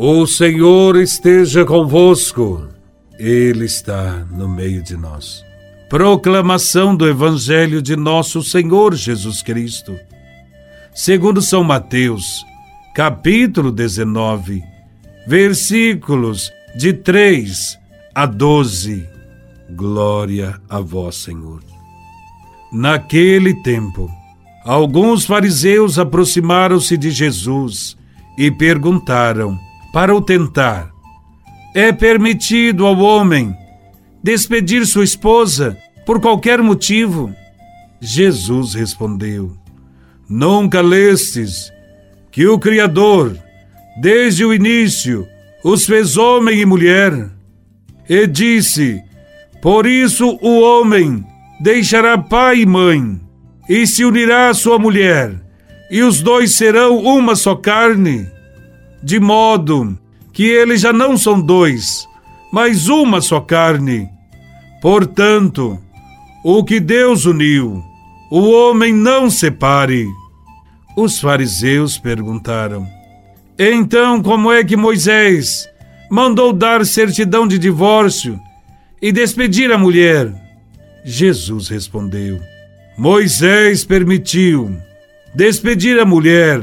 O Senhor esteja convosco, Ele está no meio de nós. Proclamação do Evangelho de Nosso Senhor Jesus Cristo, segundo São Mateus, capítulo 19, versículos de 3 a 12. Glória a Vós, Senhor. Naquele tempo, alguns fariseus aproximaram-se de Jesus e perguntaram para o tentar. É permitido ao homem despedir sua esposa por qualquer motivo? Jesus respondeu: Nunca lestes que o Criador, desde o início, os fez homem e mulher? E disse: Por isso o homem deixará pai e mãe, e se unirá à sua mulher, e os dois serão uma só carne de modo que eles já não são dois, mas uma só carne. Portanto, o que Deus uniu, o homem não separe. Os fariseus perguntaram: Então, como é que Moisés mandou dar certidão de divórcio e despedir a mulher? Jesus respondeu: Moisés permitiu despedir a mulher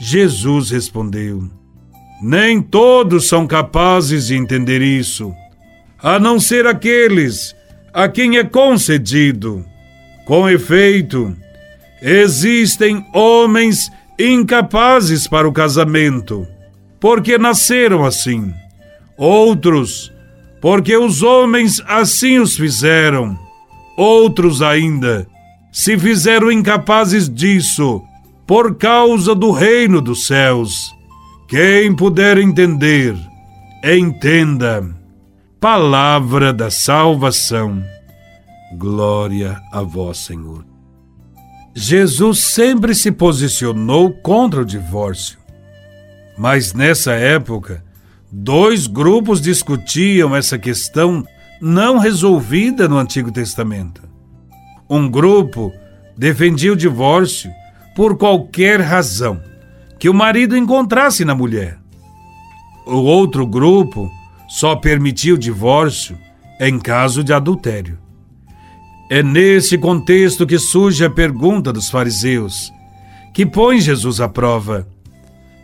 Jesus respondeu: Nem todos são capazes de entender isso, a não ser aqueles a quem é concedido. Com efeito, existem homens incapazes para o casamento, porque nasceram assim. Outros, porque os homens assim os fizeram. Outros ainda se fizeram incapazes disso por causa do reino dos céus. Quem puder entender, entenda. Palavra da salvação. Glória a vós, Senhor. Jesus sempre se posicionou contra o divórcio. Mas nessa época, dois grupos discutiam essa questão não resolvida no Antigo Testamento. Um grupo defendia o divórcio por qualquer razão que o marido encontrasse na mulher. O outro grupo só permitia o divórcio em caso de adultério. É nesse contexto que surge a pergunta dos fariseus, que põe Jesus à prova: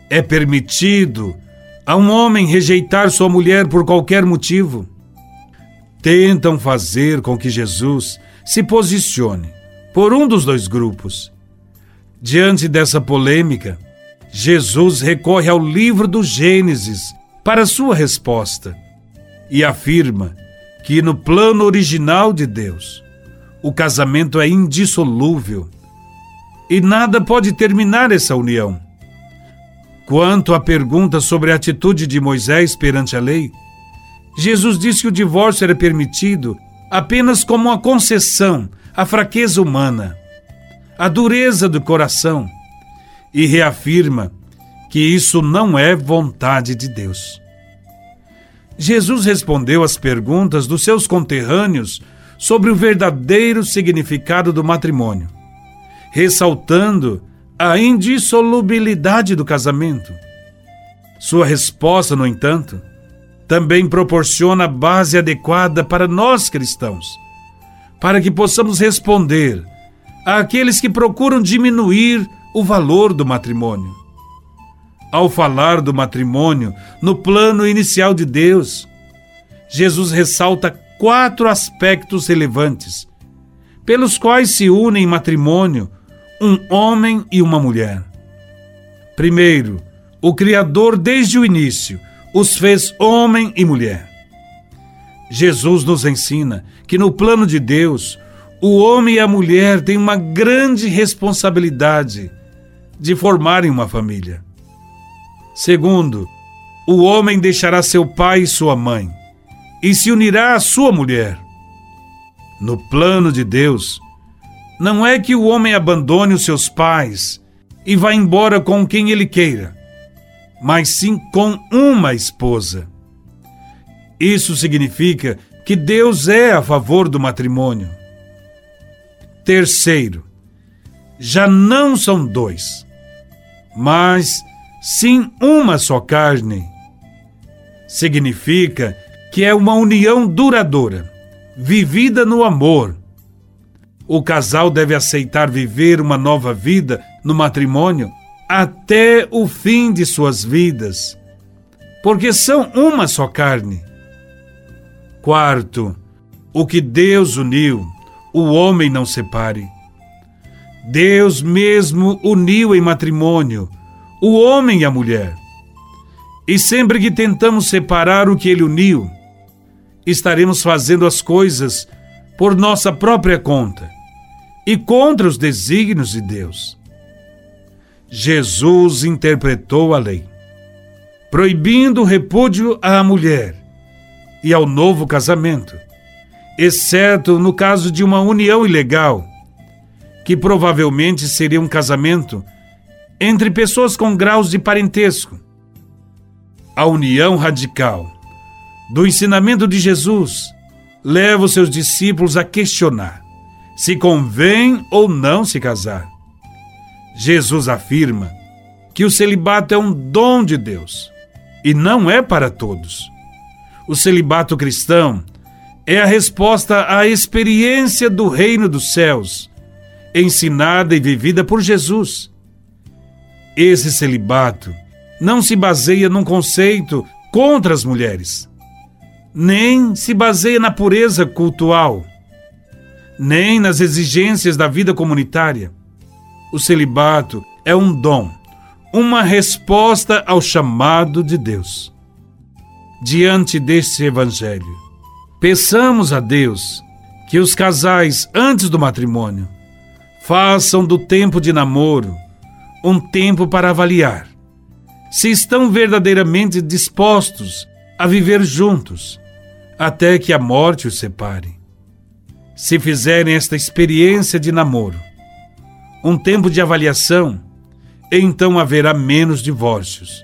é permitido a um homem rejeitar sua mulher por qualquer motivo? Tentam fazer com que Jesus se posicione por um dos dois grupos Diante dessa polêmica, Jesus recorre ao livro do Gênesis para sua resposta e afirma que no plano original de Deus, o casamento é indissolúvel e nada pode terminar essa união. Quanto à pergunta sobre a atitude de Moisés perante a lei, Jesus disse que o divórcio era permitido apenas como uma concessão à fraqueza humana a dureza do coração e reafirma que isso não é vontade de Deus. Jesus respondeu às perguntas dos seus conterrâneos sobre o verdadeiro significado do matrimônio, ressaltando a indissolubilidade do casamento. Sua resposta, no entanto, também proporciona a base adequada para nós cristãos, para que possamos responder àqueles que procuram diminuir o valor do matrimônio. Ao falar do matrimônio no plano inicial de Deus, Jesus ressalta quatro aspectos relevantes, pelos quais se unem em matrimônio um homem e uma mulher. Primeiro, o Criador, desde o início, os fez homem e mulher. Jesus nos ensina que no plano de Deus, o homem e a mulher têm uma grande responsabilidade de formarem uma família. Segundo, o homem deixará seu pai e sua mãe e se unirá à sua mulher. No plano de Deus, não é que o homem abandone os seus pais e vá embora com quem ele queira, mas sim com uma esposa. Isso significa que Deus é a favor do matrimônio. Terceiro, já não são dois, mas sim uma só carne. Significa que é uma união duradoura, vivida no amor. O casal deve aceitar viver uma nova vida no matrimônio até o fim de suas vidas, porque são uma só carne. Quarto, o que Deus uniu, o homem não separe. Deus mesmo uniu em matrimônio o homem e a mulher. E sempre que tentamos separar o que ele uniu, estaremos fazendo as coisas por nossa própria conta e contra os desígnios de Deus. Jesus interpretou a lei, proibindo o repúdio à mulher e ao novo casamento, exceto no caso de uma união ilegal, que provavelmente seria um casamento entre pessoas com graus de parentesco. A união radical do ensinamento de Jesus leva os seus discípulos a questionar se convém ou não se casar. Jesus afirma que o celibato é um dom de Deus e não é para todos. O celibato cristão é a resposta à experiência do reino dos céus, ensinada e vivida por Jesus. Esse celibato não se baseia num conceito contra as mulheres, nem se baseia na pureza cultural, nem nas exigências da vida comunitária. O celibato é um dom, uma resposta ao chamado de Deus. Diante deste evangelho, peçamos a Deus que os casais antes do matrimônio façam do tempo de namoro um tempo para avaliar se estão verdadeiramente dispostos a viver juntos até que a morte os separe. Se fizerem esta experiência de namoro, um tempo de avaliação, então haverá menos divórcios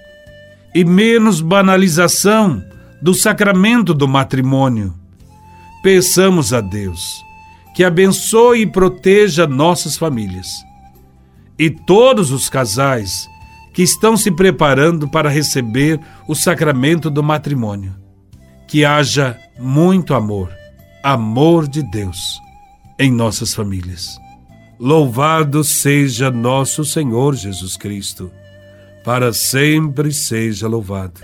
e menos banalização do sacramento do matrimônio. Peçamos a Deus que abençoe e proteja nossas famílias e todos os casais que estão se preparando para receber o sacramento do matrimônio. Que haja muito amor, amor de Deus, em nossas famílias. Louvado seja nosso Senhor Jesus Cristo, para sempre seja louvado.